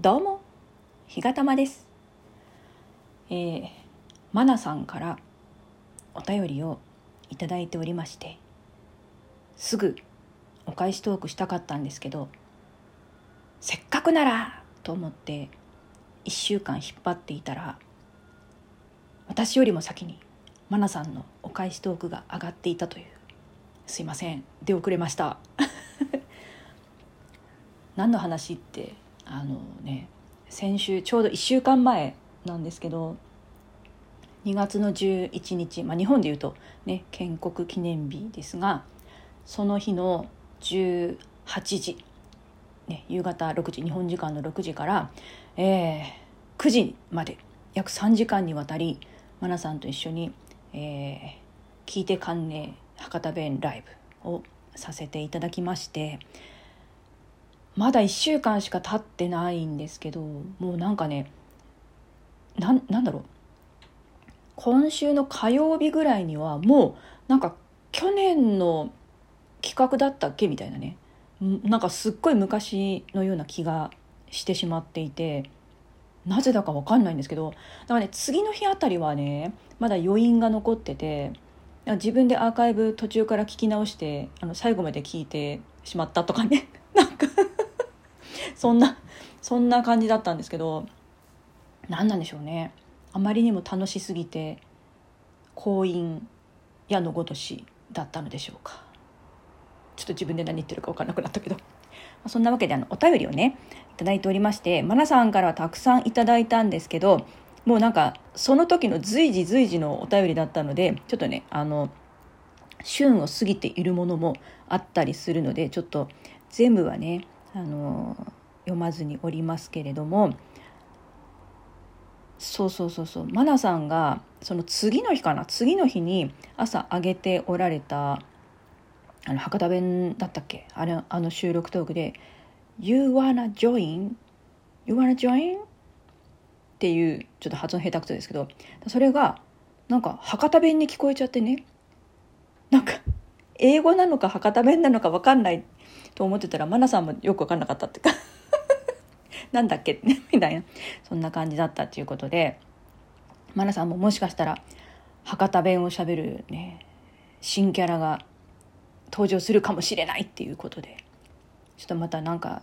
どうも、ひがたまです。えー、まなさんからお便りをいただいておりまして、すぐお返しトークしたかったんですけど、せっかくならと思って1週間引っ張っていたら、私よりも先にまなさんのお返しトークが上がっていたという、すいません、出遅れました。何の話ってあのね先週ちょうど1週間前なんですけど2月の11日、まあ、日本でいうと、ね、建国記念日ですがその日の18時、ね、夕方6時日本時間の6時から、えー、9時まで約3時間にわたり愛菜さんと一緒に、えー、聞いて観念博多弁ライブをさせていただきましてまだ1週間しか経ってないんですけどもうなんかねななんだろう。今週の火曜日ぐらいにはもうなんか去年の企画だったっけみたいなね。なんかすっごい昔のような気がしてしまっていてなぜだか分かんないんですけどだからね次の日あたりはねまだ余韻が残ってて自分でアーカイブ途中から聞き直してあの最後まで聞いてしまったとかね。なんかそんなそんな感じだったんですけど何なんでしょうね。あまりにも楽しすぎて婚姻矢のごとしだったのでしょうか。ちょっと自分で何言ってるか分からなくなったけど。そんなわけであのお便りをね頂いておりましてマナさんからはたくさんいただいたんですけどもうなんかその時の随時随時のお便りだったのでちょっとねあの旬を過ぎているものもあったりするのでちょっと全部はねあの読まずにおりますけれどもそうそうそうそうマナさんがその次の日かな次の日に朝上げておられたあの博多弁だったっけ？あれあの収録トークで「You wanna join? You wanna join?」っていうちょっと発音下手くそですけどそれがなんか博多弁に聞こえちゃってねなんか英語なのか博多弁なのか分かんないと思ってたらマナさんもよく分かんなかったっていうか なんだっけ？みたいな。そんな感じだったっていうことでマナさんももしかしたら博多弁をしゃべるね新キャラが登場するかもしれないっていうことでちょっとまたなんか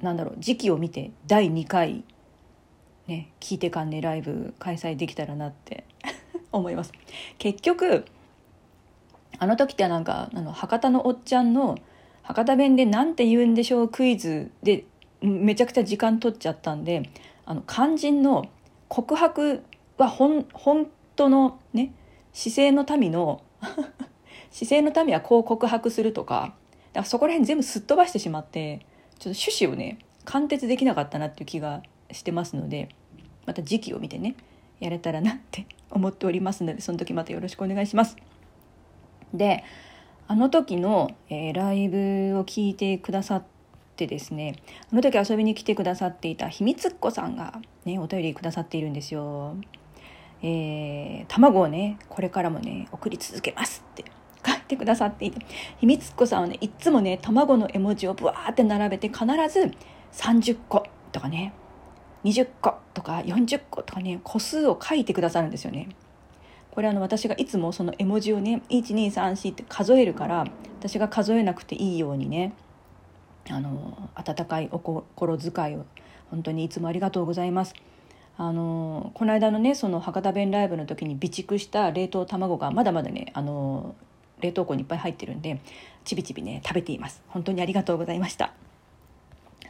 なんだろう時期を見て第2回ね聞いてかんねライブ開催できたらなって 思います。結局あの時ってなんかあの博多のおっちゃんの博多弁で何て言うんでしょうクイズでめちゃくちゃ時間取っちゃったんであの肝心の告白は本当のね姿勢の民の 姿勢の民はこう告白するとかだからそこら辺全部すっ飛ばしてしまってちょっと趣旨をね貫徹できなかったなっていう気がしてますのでまた時期を見てねやれたらなって 思っておりますのでその時またよろしくお願いします。であの時の、えー、ライブを聞いてくださっってですねあの時遊びに来てくださっていた秘密っ子さんがねお便りくださっているんですよ。えー、卵をねこれからもね送り続けますって書いてくださっていて秘密っ子さんはねいつもね卵の絵文字をブワーって並べて必ず30個とかね20個とか40個とかね個数を書いてくださるんですよね。これあの私がいつもその絵文字をね1234って数えるから私が数えなくていいようにねあの温かいお心遣いを本当にいつもありがとうございます。あのこの間のねその博多弁ライブの時に備蓄した冷凍卵がまだまだねあの冷凍庫にいっぱい入ってるんでちびちびね食べています本当にありがとうございました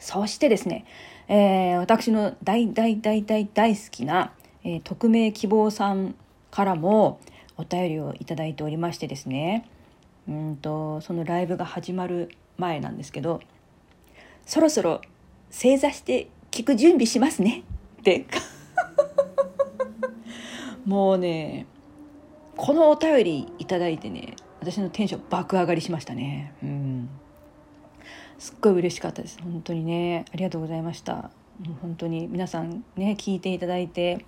そしてですね、えー、私の大大大大大好きな、えー、匿名希望さんからもお便りをいただいておりましてですねうんとそのライブが始まる前なんですけどそろそろ正座して聞く準備しますね。って。もうねこのお便りいただいてね私のテンション爆上がりしましたね。うん。すっごい嬉しかったです。本当にねありがとうございました。もう本当に皆さんね聞いていただいて。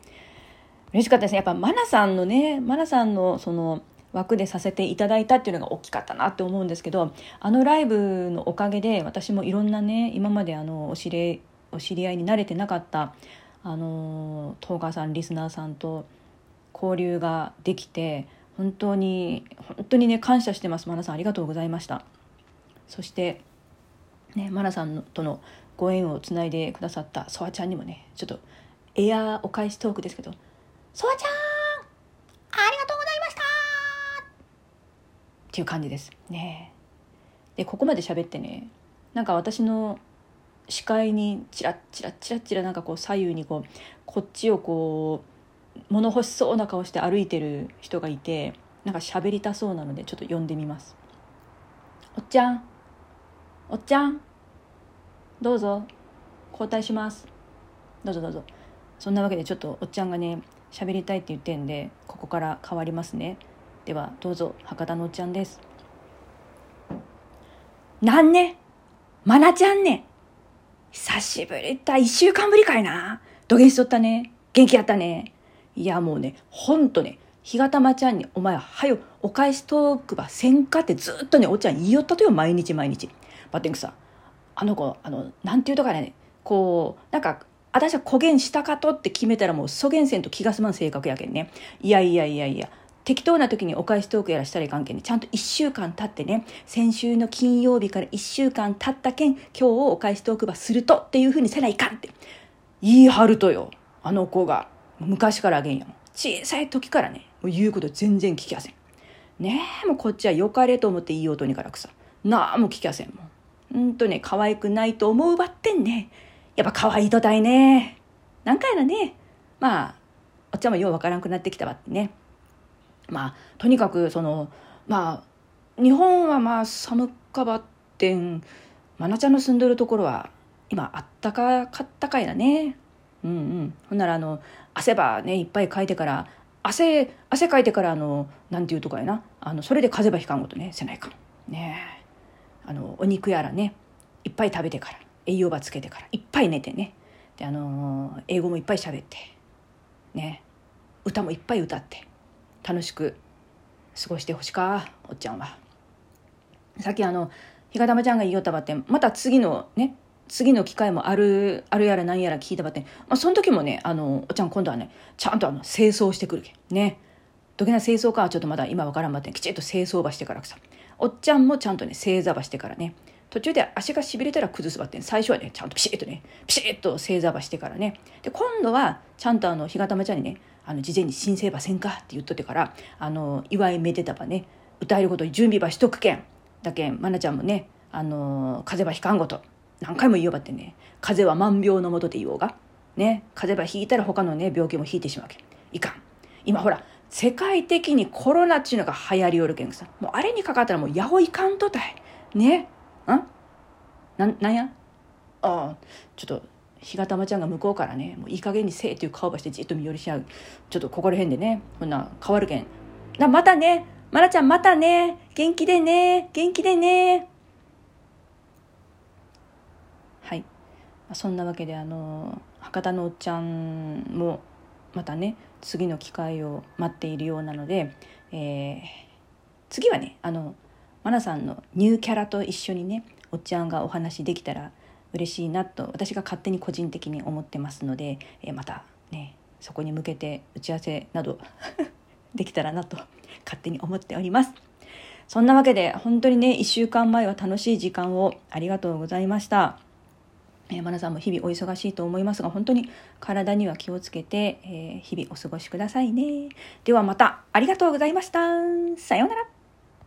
嬉しかったですね。やっぱマナさんのねマナさんのその枠でさせていただいたっていうのが大きかったなって思うんですけどあのライブのおかげで私もいろんなね今まであのお知りお知り合いに慣れてなかったあのトーカーさんリスナーさんと交流ができて本当に本当にね感謝してます。マナさんありがとうございました。そしてねマナさんとのご縁をつないでくださったソワちゃんにもねちょっとエアーお返しトークですけどソワちゃんっていう感じです。ねでここまで喋ってねなんか私の視界にチラッチラッチラッチラなんかこう左右にこうこっちをこう物欲しそうな顔して歩いてる人がいてなんか喋りたそうなのでちょっと呼んでみます。おっちゃん。おっちゃん。どうぞ。交代します。どうぞどうぞ。そんなわけでちょっとおっちゃんがね喋りたいって言ってんでここから変わりますね。ではどうぞ博多のおっちゃんです。なんね？まなちゃんね？久しぶり。だ一週間ぶりかいな。土下しとったね。元気やったね。いやもうねほんとね日がたまちゃんに「お前はよお返しトークばせんか」ってずっとねおっちゃん言いよったとよ毎日毎日。バッティンクさ。あの子あのなんていうとかね。こうなんか私は古言したかとって決めたらもう蘇元線と気が済まん性格やけんね。いやいやいやいや。適当な時にお返しトークやらしたらいかんけんね。ちゃんと1週間経ってね。先週の金曜日から1週間経ったけん今日をお返しトークばするとっていうふうにせないかんって。言い張るとよ。あの子が。昔からあげんやもん。小さい時からね。もう言うこと全然聞きやせん。ねえもうこっちはよかれと思っていい音にからくさ。なあもう聞きやせんもん。うんとね、可愛くないと思うばってんね。やっぱ可愛いとたいね。何回だね。まあ、おっちゃんもようわからんくなってきたわってね。まあ、とにかく、その、まあ、日本はまあ寒かばってん、まなちゃんの住んでるところは、今あったかかったかいだね。うんうん。ほんなら、あの、汗ばね、いっぱいかいてから、汗、汗かいてから、あの、なんていうとかやな。あの、それで風邪ばひかんことね、せないか。ね。あのお肉やらねいっぱい食べてから栄養ばつけてからいっぱい寝てねであの英語もいっぱい喋ってね歌もいっぱい歌って楽しく過ごしてほしかおっちゃんは。さっきあの日がたまちゃんが言いよったばってまた次のね次の機会もあるあるやら何やら聞いたばって、まあ、その時もねあのおっちゃん今度はねちゃんとあの清掃してくるけね。どげな清掃かはちょっとまだ今わからんばってきちっと清掃ばしてからさ。おっちゃんもちゃんとね正座ばしてからね。途中で足がしびれたら崩すばって、最初はねちゃんとピシッとねピシッと正座ばしてからね。で今度はちゃんとあの日がたまちゃんにねあの事前に申請ばせんかって言っとってからあの祝いめでたばね歌えること準備ばしとくけんだけん愛菜ちゃんもねあの風邪ばひかんごと何回も言おうばってね風邪は万病のもとで言おうがね風邪ばひいたら他のね病気もひいてしまうけんいかん今ほら世界的にコロナっちゅうのが流行りよるけんさ。もうあれにかかったらもうやほいかんとたい。ね。んな、なんや？ああ、ちょっと、日がたまちゃんが向こうからね、もういい加減にせえっていう顔ばしてじっと見寄りし合う。ちょっとここら辺でね、こんな変わるけん。な、またね。まなちゃんまたね。元気でね。元気でね。はい。そんなわけで、あの、博多のおっちゃんも、またね次の機会を待っているようなので、えー、次はねあのマナさんのニューキャラと一緒にねおっちゃんがお話できたら嬉しいなと私が勝手に個人的に思ってますので、えー、またねそこに向けて打ち合わせなど できたらなと勝手に思っております。そんなわけで本当にね1週間前は楽しい時間をありがとうございました。えー、マナさんも日々お忙しいと思いますが本当に体には気をつけて、えー、日々お過ごしくださいねではまたありがとうございましたさようなら